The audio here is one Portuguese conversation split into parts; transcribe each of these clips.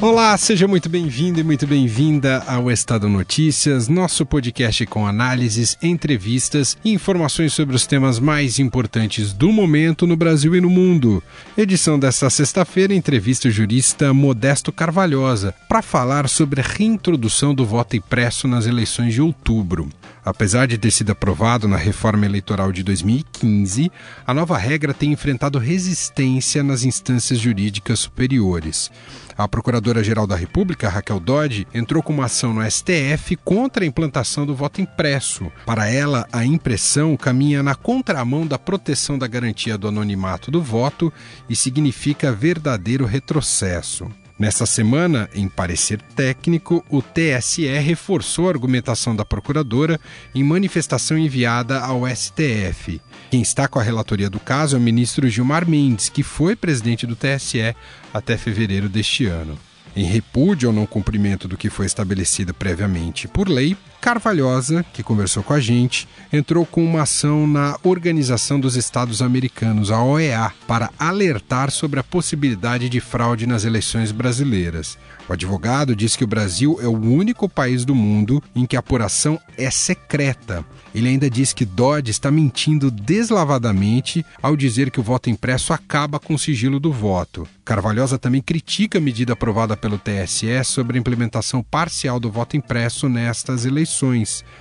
Olá, seja muito bem-vindo e muito bem-vinda ao Estado Notícias, nosso podcast com análises, entrevistas e informações sobre os temas mais importantes do momento no Brasil e no mundo. Edição desta sexta-feira, entrevista o jurista Modesto Carvalhosa para falar sobre a reintrodução do voto impresso nas eleições de outubro. Apesar de ter sido aprovado na reforma eleitoral de 2015, a nova regra tem enfrentado resistência nas instâncias jurídicas superiores. A Procuradora-Geral da República, Raquel Dodge, entrou com uma ação no STF contra a implantação do voto impresso. Para ela, a impressão caminha na contramão da proteção da garantia do anonimato do voto e significa verdadeiro retrocesso. Nesta semana, em parecer técnico, o TSE reforçou a argumentação da procuradora em manifestação enviada ao STF. Quem está com a relatoria do caso é o ministro Gilmar Mendes, que foi presidente do TSE até fevereiro deste ano. Em repúdio ao não cumprimento do que foi estabelecido previamente por lei, Carvalhosa, que conversou com a gente, entrou com uma ação na Organização dos Estados Americanos, a OEA, para alertar sobre a possibilidade de fraude nas eleições brasileiras. O advogado diz que o Brasil é o único país do mundo em que a apuração é secreta. Ele ainda diz que Dodd está mentindo deslavadamente ao dizer que o voto impresso acaba com o sigilo do voto. Carvalhosa também critica a medida aprovada pelo TSE sobre a implementação parcial do voto impresso nestas eleições.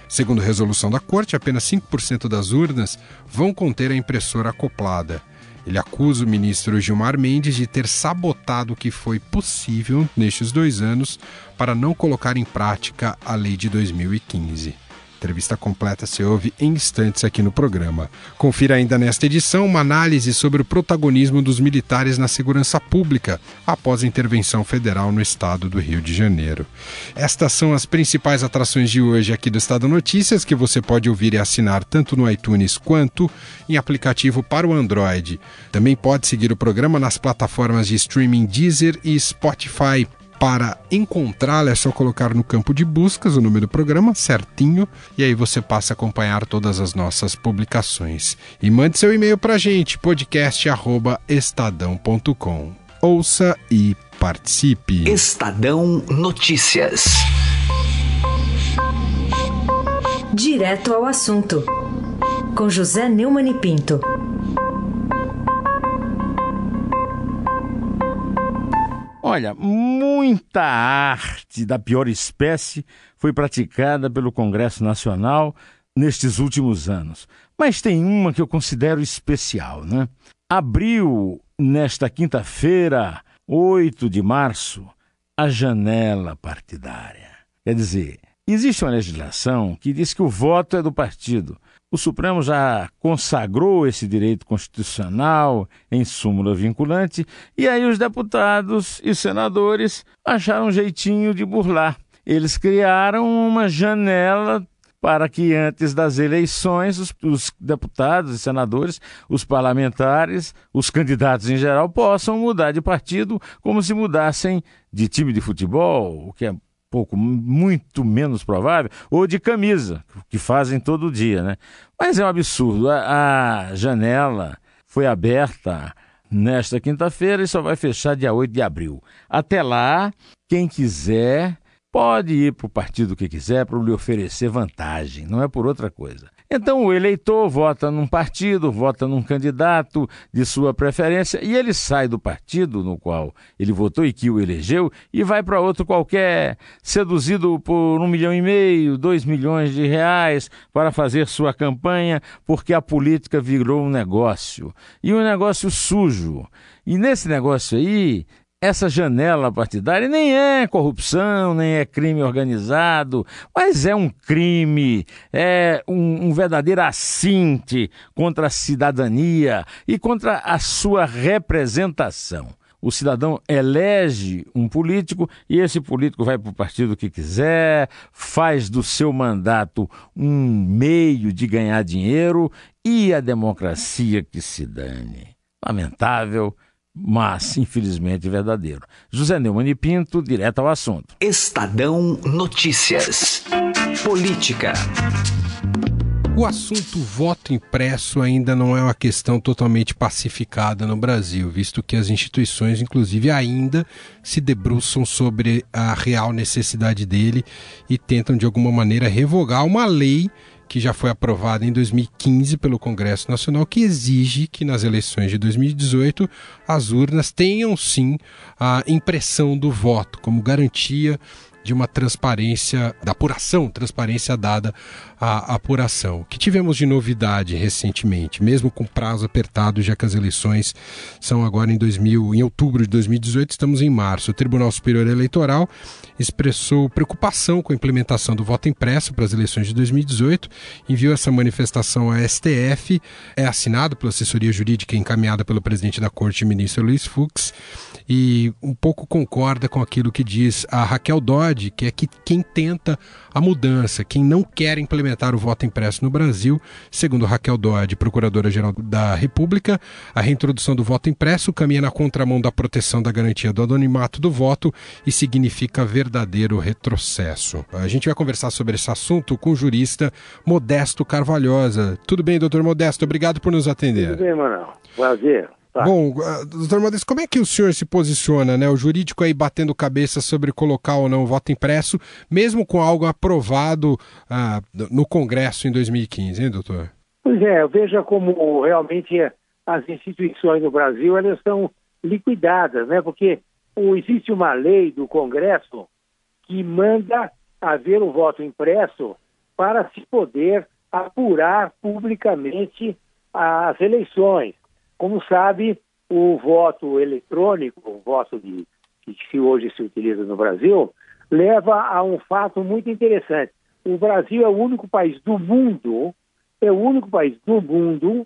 Segundo resolução da Corte, apenas 5% das urnas vão conter a impressora acoplada. Ele acusa o ministro Gilmar Mendes de ter sabotado o que foi possível nestes dois anos para não colocar em prática a lei de 2015. Entrevista completa se ouve em instantes aqui no programa. Confira ainda nesta edição uma análise sobre o protagonismo dos militares na segurança pública após a intervenção federal no estado do Rio de Janeiro. Estas são as principais atrações de hoje aqui do Estado Notícias que você pode ouvir e assinar tanto no iTunes quanto em aplicativo para o Android. Também pode seguir o programa nas plataformas de streaming Deezer e Spotify. Para encontrá-la é só colocar no campo de buscas o nome do programa certinho e aí você passa a acompanhar todas as nossas publicações. E mande seu e-mail para a gente, podcast@estadão.com. Ouça e participe. Estadão Notícias. Direto ao assunto. Com José Neumann e Pinto. Olha, muita arte da pior espécie foi praticada pelo Congresso Nacional nestes últimos anos. Mas tem uma que eu considero especial, né? Abriu nesta quinta-feira, 8 de março, a janela partidária. Quer dizer, existe uma legislação que diz que o voto é do partido, o Supremo já consagrou esse direito constitucional em súmula vinculante, e aí os deputados e senadores acharam um jeitinho de burlar. Eles criaram uma janela para que antes das eleições os, os, deputados e senadores, os parlamentares, os candidatos em geral possam mudar de partido como se mudassem de time de futebol, o que é pouco, muito menos provável, ou de camisa, que fazem todo dia, né? Mas é um absurdo. A, a janela foi aberta nesta quinta-feira e só vai fechar dia 8 de abril. Até lá, quem quiser pode ir para o partido que quiser para lhe oferecer vantagem, não é por outra coisa. Então o eleitor vota num partido, vota num candidato de sua preferência e ele sai do partido no qual ele votou e que o elegeu e vai para outro qualquer, seduzido por um milhão e meio, dois milhões de reais para fazer sua campanha, porque a política virou um negócio e um negócio sujo. E nesse negócio aí, essa janela partidária nem é corrupção, nem é crime organizado, mas é um crime, é um, um, verdadeiro assinte contra a cidadania e contra a sua representação. O cidadão elege um político e esse político vai para o partido que quiser, faz do seu mandato um meio de ganhar dinheiro e a democracia que se dane. Lamentável mas infelizmente verdadeiro. José Neumann e Pinto, direto ao assunto. Estadão Notícias. Política. O assunto voto impresso ainda não é uma questão totalmente pacificada no Brasil, visto que as instituições, inclusive, ainda se debruçam sobre a real necessidade dele e tentam, de alguma maneira, revogar uma lei que já foi aprovada em 2015 pelo Congresso Nacional, que exige que nas eleições de 2018 as urnas tenham sim a impressão do voto como garantia de uma transparência, da apuração, transparência dada à apuração. O que tivemos de novidade recentemente, mesmo com prazo apertado, já que as eleições são agora em 2000, em outubro de 2018, estamos em março. O Tribunal Superior Eleitoral expressou preocupação com a implementação do voto impresso para as eleições de 2018, enviou essa manifestação à STF, é assinado pela assessoria jurídica encaminhada pelo presidente da Corte, ministro Luiz Fux, e um pouco concorda com aquilo que diz a Raquel Dodge, que é que quem tenta a mudança, quem não quer implementar o voto impresso no Brasil, segundo Raquel Dodge, procuradora-geral da República, a reintrodução do voto impresso caminha na contramão da proteção da garantia do anonimato do voto e significa verdadeiro retrocesso. A gente vai conversar sobre esse assunto com o jurista Modesto Carvalhosa. Tudo bem, doutor Modesto? Obrigado por nos atender. Tudo bem, Manuel. Prazer. Tá. Bom, uh, doutor Modesto, como é que o senhor se posiciona, né? O jurídico aí batendo cabeça sobre colocar ou não o voto impresso, mesmo com algo aprovado uh, no Congresso em 2015, hein, doutor? Pois é, veja como realmente as instituições no Brasil elas são liquidadas, né? Porque existe uma lei do Congresso que manda haver o voto impresso para se poder apurar publicamente as eleições. Como sabe, o voto eletrônico, o voto de, que hoje se utiliza no Brasil, leva a um fato muito interessante. O Brasil é o único país do mundo, é o único país do mundo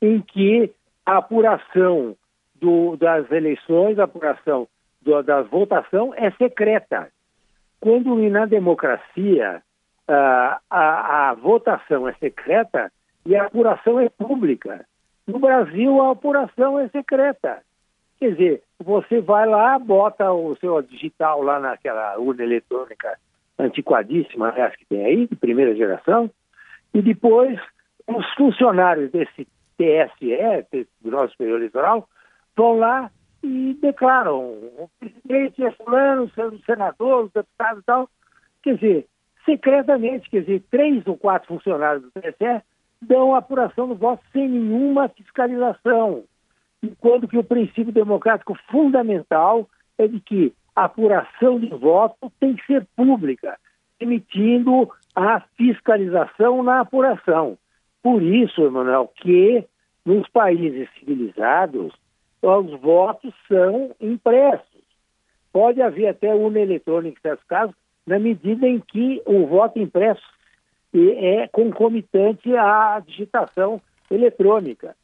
em que a apuração do, das eleições, a apuração do, da votação é secreta. Quando na democracia a, a, a votação é secreta e a apuração é pública. No Brasil, a apuração é secreta. Quer dizer, você vai lá, bota o seu digital lá naquela urna eletrônica antiquadíssima, aliás, que tem aí, de primeira geração, e depois os funcionários desse TSE, nosso Superior Eleitoral, vão lá e declaram o presidente é fulano, o senador, os deputados e tal. Quer dizer, secretamente, quer dizer, três ou quatro funcionários do TSE dão apuração do voto sem nenhuma fiscalização. Enquanto que o princípio democrático fundamental é de que a apuração de voto tem que ser pública, permitindo a fiscalização na apuração. Por isso, Emanuel, que nos países civilizados os votos são impressos. Pode haver até urna eletrônica, em certos casos, na medida em que o voto impresso e é concomitante à digitação eletrônica,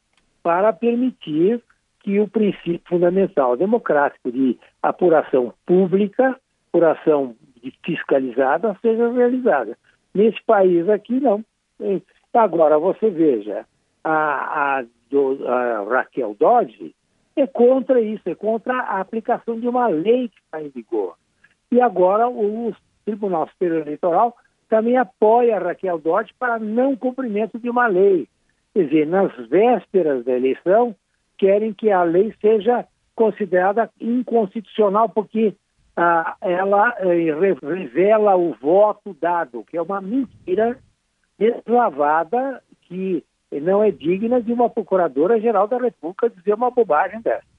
para permitir que o princípio fundamental democrático de apuração pública, apuração fiscalizada, seja realizada. Nesse país aqui, não. Agora, você veja, a, a, do, a Raquel Dodge é contra isso, é contra a aplicação de uma lei que está em vigor. E agora o Tribunal Superior Eleitoral também apoia Raquel Dodge para não cumprimento de uma lei. Quer dizer, nas vésperas da eleição, querem que a lei seja considerada inconstitucional, porque ah, ela eh, revela o voto dado, que é uma mentira deslavada que não é digna de uma procuradora-geral da República dizer uma bobagem dessa.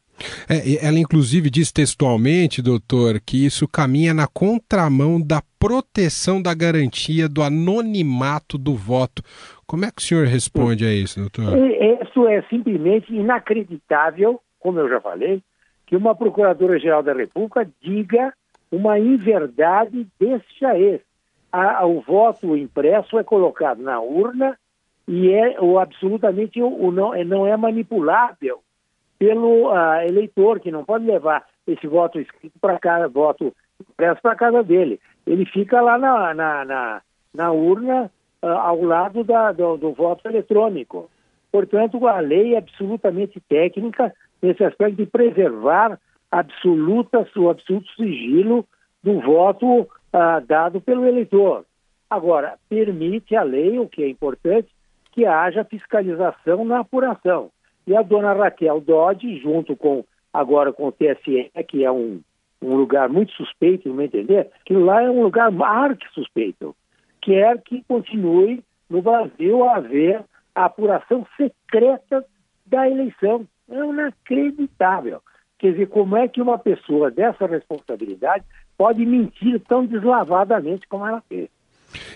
É, ela, inclusive, diz textualmente, doutor, que isso caminha na contramão da proteção da garantia do anonimato do voto. Como é que o senhor responde a isso, doutor? Isso é simplesmente inacreditável, como eu já falei, que uma procuradora-geral da República diga uma inverdade desse jaez. o voto impresso é colocado na urna e é o, absolutamente o não, é, não é manipulável pelo uh, eleitor, que não pode levar esse voto escrito para casa, voto impresso para casa dele. Ele fica lá na, na, na, na urna uh, ao lado da, do, do voto eletrônico. Portanto, a lei é absolutamente técnica, nesse aspecto de preservar absoluta, o absoluto sigilo do voto ah, dado pelo eleitor. Agora, permite a lei, o que é importante, que haja fiscalização na apuração. E a dona Raquel Dodge, junto com agora com o TSE, que é um, um lugar muito suspeito, não entender, que lá é um lugar arque suspeito, quer que continue no Brasil a haver a apuração secreta da eleição. É inacreditável. Quer dizer, como é que uma pessoa dessa responsabilidade pode mentir tão deslavadamente como ela fez?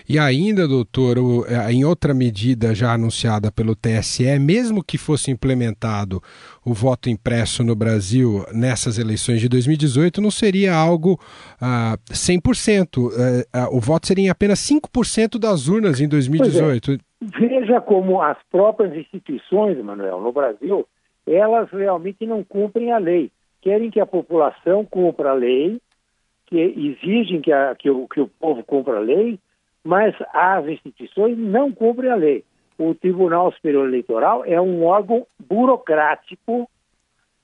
E ainda, doutor, é, em outra medida já anunciada pelo TSE, mesmo que fosse implementado o voto impresso no Brasil nessas eleições de 2018, não seria algo ah, 100%. Eh, ah, o voto seria em apenas 5% das urnas em 2018. É. Veja como as próprias instituições, Manuel, no Brasil, elas realmente não cumprem a lei. Querem que a população cumpra a lei, que exigem que, a, que, o, que o povo cumpra a lei, mas as instituições não cumprem a lei. O Tribunal Superior Eleitoral é um órgão burocrático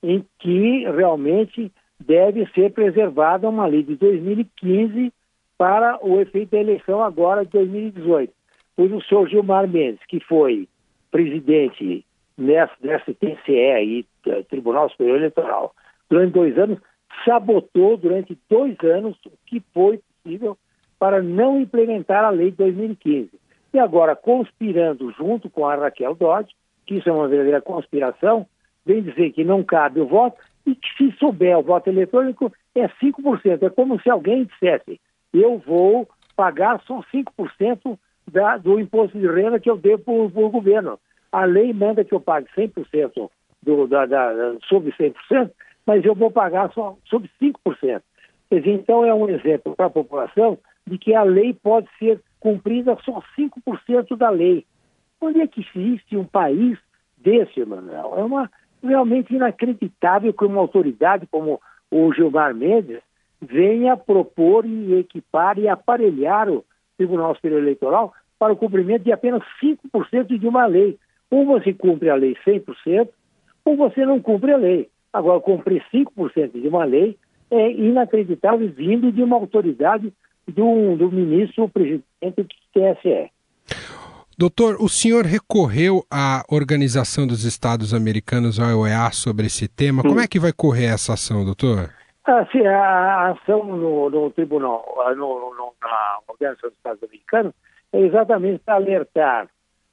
em que realmente deve ser preservada uma lei de 2015 para o efeito da eleição agora de 2018. Pois o senhor Gilmar Mendes, que foi presidente dessa TCE aí, é, Tribunal Superior Eleitoral, durante dois anos, sabotou durante dois anos o que foi possível para não implementar a lei de 2015. E agora, conspirando junto com a Raquel Dodge, que isso é uma verdadeira conspiração, vem dizer que não cabe o voto e que se souber o voto eletrônico é 5%. É como se alguém dissesse, eu vou pagar só 5% da, do imposto de renda que eu devo para o governo. A lei manda que eu pague 100% do, da, da, sobre 100%, mas eu vou pagar só sobre 5%. Quer dizer, então é um exemplo para a população de que a lei pode ser cumprida só 5% da lei. Onde é que existe um país desse, Emanuel? É uma, realmente inacreditável que uma autoridade como o Gilmar Mendes venha propor e equipar e aparelhar o Tribunal Superior Eleitoral para o cumprimento de apenas 5% de uma lei. Ou você cumpre a lei 100%, ou você não cumpre a lei. Agora, cumprir 5% de uma lei é inacreditável vindo de uma autoridade do, do ministro presidente do TSE. Doutor, o senhor recorreu à Organização dos Estados Americanos, a OEA, sobre esse tema. Como é que vai correr essa ação, doutor? Ah, sim, a ação no, no tribunal, no, no, na Organização dos Estados Americanos, é exatamente para alertar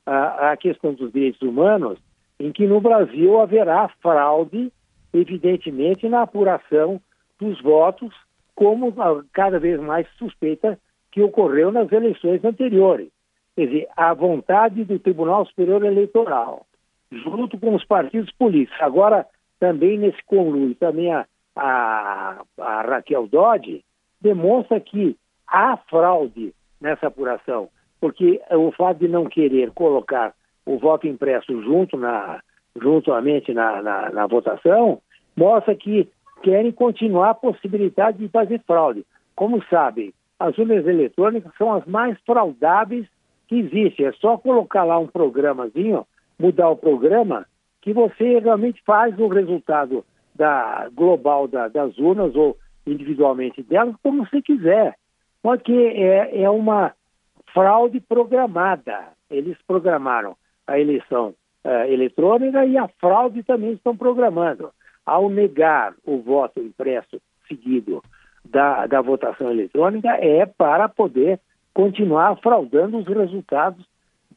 a, a questão dos direitos humanos, em que no Brasil haverá fraude, evidentemente, na apuração dos votos como cada vez mais suspeita que ocorreu nas eleições anteriores. Quer dizer, a vontade do Tribunal Superior Eleitoral, junto com os partidos políticos, agora também nesse conluio, também a, a, a Raquel Dodge, demonstra que há fraude nessa apuração, porque o fato de não querer colocar o voto impresso junto na, juntamente na, na, na votação, mostra que querem continuar a possibilidade de fazer fraude. Como sabem, as urnas eletrônicas são as mais fraudáveis que existem. É só colocar lá um programazinho, mudar o programa, que você realmente faz o resultado da global da, das urnas ou individualmente delas como você quiser. Porque é, é uma fraude programada. Eles programaram a eleição uh, eletrônica e a fraude também estão programando ao negar o voto impresso seguido da, da votação eletrônica, é para poder continuar fraudando os resultados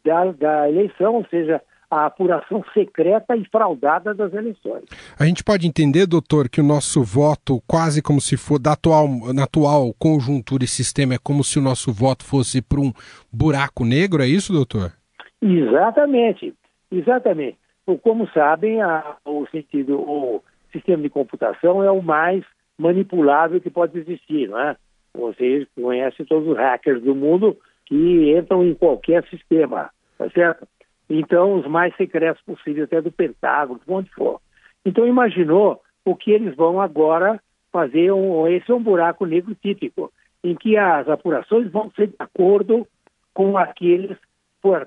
da, da eleição, ou seja, a apuração secreta e fraudada das eleições. A gente pode entender, doutor, que o nosso voto, quase como se for da atual, na atual conjuntura e sistema, é como se o nosso voto fosse para um buraco negro, é isso, doutor? Exatamente, exatamente. Como sabem, a, o sentido, o, sistema de computação é o mais manipulável que pode existir, não é? Vocês conhecem todos os hackers do mundo que entram em qualquer sistema, tá certo? Então, os mais secretos possíveis, até do Pentágono, onde for. Então, imaginou o que eles vão agora fazer, um, esse é um buraco negro típico, em que as apurações vão ser de acordo com aqueles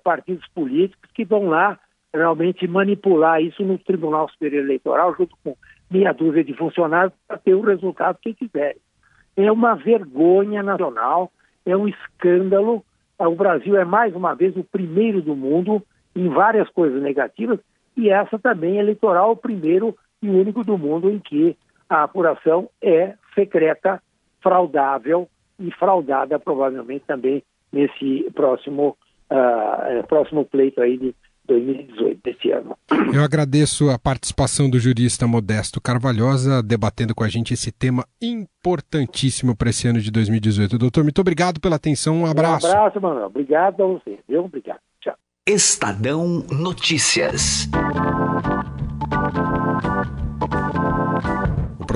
partidos políticos que vão lá realmente manipular isso no Tribunal Superior Eleitoral, junto com meia dúzia de funcionários, para ter o resultado que quiserem. É uma vergonha nacional, é um escândalo. O Brasil é, mais uma vez, o primeiro do mundo em várias coisas negativas, e essa também eleitoral, o primeiro e único do mundo em que a apuração é secreta, fraudável e fraudada provavelmente também nesse próximo, uh, próximo pleito aí de 2018, desse ano. Eu agradeço a participação do jurista Modesto Carvalhosa, debatendo com a gente esse tema importantíssimo para esse ano de 2018. Doutor, muito obrigado pela atenção, um abraço. Um abraço, Manuel. Obrigado a você. Viu? Obrigado. Tchau. Estadão Notícias.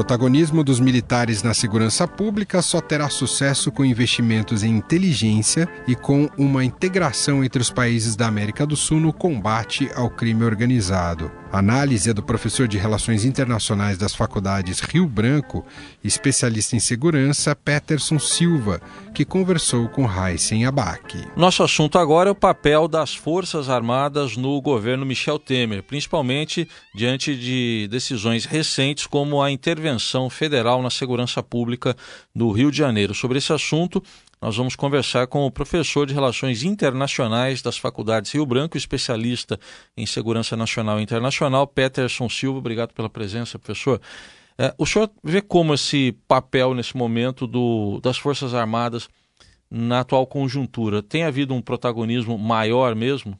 Protagonismo dos militares na segurança pública só terá sucesso com investimentos em inteligência e com uma integração entre os países da América do Sul no combate ao crime organizado. A análise é do professor de Relações Internacionais das Faculdades Rio Branco, especialista em segurança, Peterson Silva, que conversou com Heisen Abac. Nosso assunto agora é o papel das Forças Armadas no governo Michel Temer, principalmente diante de decisões recentes como a intervenção federal na segurança pública do Rio de Janeiro. Sobre esse assunto, nós vamos conversar com o professor de Relações Internacionais das Faculdades Rio Branco, especialista em Segurança Nacional e Internacional, Peterson Silva. Obrigado pela presença, professor. É, o senhor vê como esse papel nesse momento do, das Forças Armadas na atual conjuntura? Tem havido um protagonismo maior mesmo?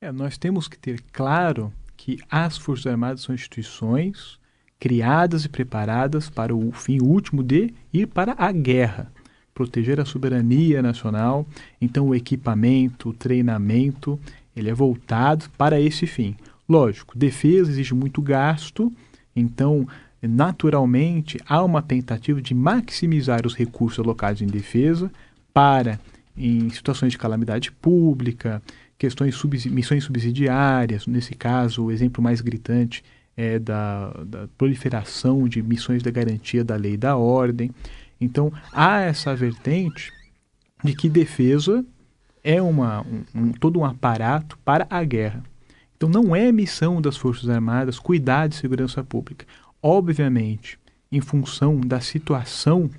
É, nós temos que ter claro que as Forças Armadas são instituições criadas e preparadas para o fim último de ir para a guerra proteger a soberania nacional. Então, o equipamento, o treinamento, ele é voltado para esse fim. Lógico, defesa exige muito gasto, então, naturalmente, há uma tentativa de maximizar os recursos alocados em defesa para, em situações de calamidade pública, questões subs missões subsidiárias, nesse caso, o exemplo mais gritante é da, da proliferação de missões da garantia da lei e da ordem. Então, há essa vertente de que defesa é uma, um, um, todo um aparato para a guerra. Então, não é missão das Forças Armadas cuidar de segurança pública. Obviamente, em função da situação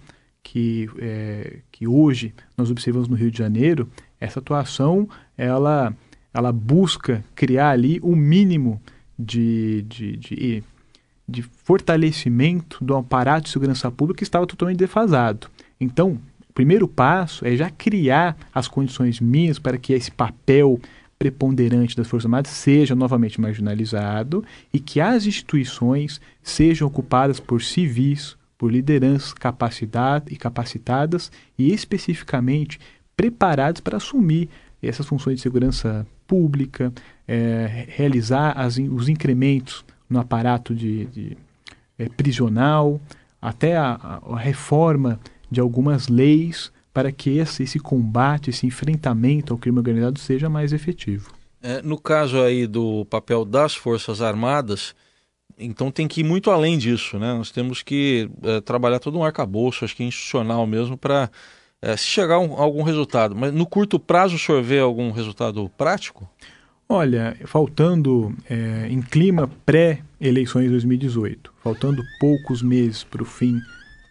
que, é, que hoje nós observamos no Rio de Janeiro, essa atuação ela, ela busca criar ali o um mínimo de, de, de de fortalecimento do aparato de segurança pública que estava totalmente defasado. Então, o primeiro passo é já criar as condições mínimas para que esse papel preponderante das Forças Armadas seja novamente marginalizado e que as instituições sejam ocupadas por civis, por lideranças capacitadas e capacitadas e especificamente preparadas para assumir essas funções de segurança pública, é, realizar as, os incrementos no aparato de, de é, prisional, até a, a, reforma de algumas leis para que esse, esse combate, esse enfrentamento ao crime organizado seja mais efetivo. É, no caso aí do papel das Forças Armadas, então tem que ir muito além disso, né? Nós temos que é, trabalhar todo um arcabouço, acho que institucional mesmo, para é, se chegar a, um, a algum resultado. Mas no curto prazo o senhor vê algum resultado prático? Olha, faltando é, em clima pré-eleições de 2018, faltando poucos meses para o fim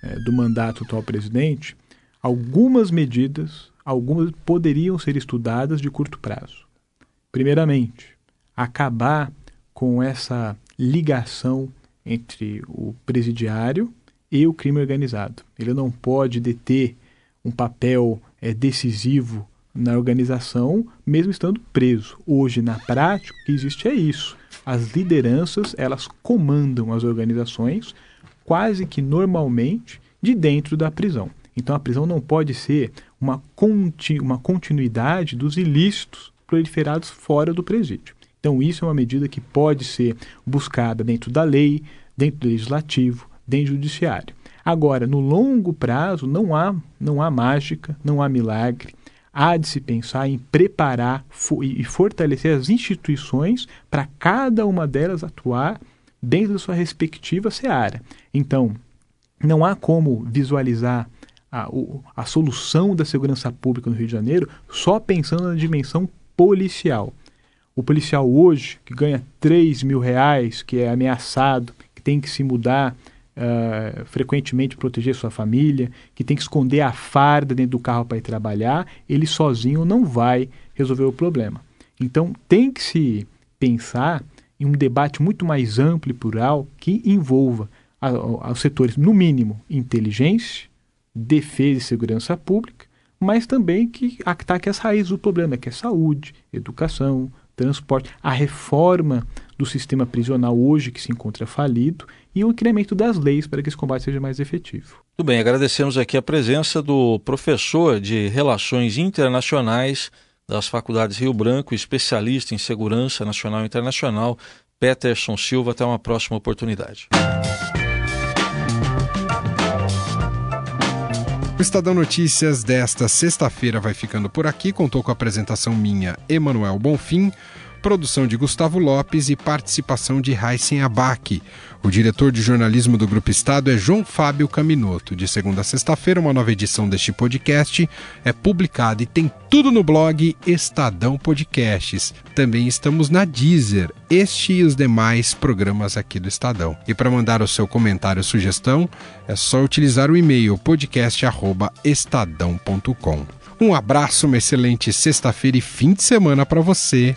é, do mandato do atual presidente, algumas medidas, algumas poderiam ser estudadas de curto prazo. Primeiramente, acabar com essa ligação entre o presidiário e o crime organizado. Ele não pode deter um papel é, decisivo na organização, mesmo estando preso. Hoje, na prática, o que existe é isso. As lideranças, elas comandam as organizações quase que normalmente de dentro da prisão. Então, a prisão não pode ser uma, conti uma continuidade dos ilícitos proliferados fora do presídio. Então, isso é uma medida que pode ser buscada dentro da lei, dentro do legislativo, dentro do judiciário. Agora, no longo prazo, não há, não há mágica, não há milagre há de se pensar em preparar e fortalecer as instituições para cada uma delas atuar dentro da sua respectiva seara. Então, não há como visualizar a, a solução da segurança pública no Rio de Janeiro só pensando na dimensão policial. O policial hoje, que ganha 3 mil reais, que é ameaçado, que tem que se mudar uh, frequentemente proteger sua família, que tem que esconder a farda dentro do carro para ir trabalhar, ele sozinho não vai resolver o problema. Então tem que se pensar em um debate muito mais amplo e plural que envolva os setores, no mínimo, inteligência, defesa e segurança pública, mas também que ataque as raízes do problema, que é saúde, educação, transporte, a reforma do sistema prisional hoje que se encontra falido e o incremento das leis para que esse combate seja mais efetivo. Tudo bem, agradecemos aqui a presença do professor de Relações Internacionais das Faculdades Rio Branco, especialista em segurança nacional e internacional, Peterson Silva. Até uma próxima oportunidade. O Estadão Notícias desta sexta-feira vai ficando por aqui. Contou com a apresentação minha, Emanuel Bonfim produção de Gustavo Lopes e participação de Raíssen Abac. O diretor de jornalismo do Grupo Estado é João Fábio Caminoto. De segunda a sexta-feira, uma nova edição deste podcast é publicada e tem tudo no blog Estadão Podcasts. Também estamos na Deezer, este e os demais programas aqui do Estadão. E para mandar o seu comentário ou sugestão, é só utilizar o e-mail podcast@estadão.com. Um abraço, uma excelente sexta-feira e fim de semana para você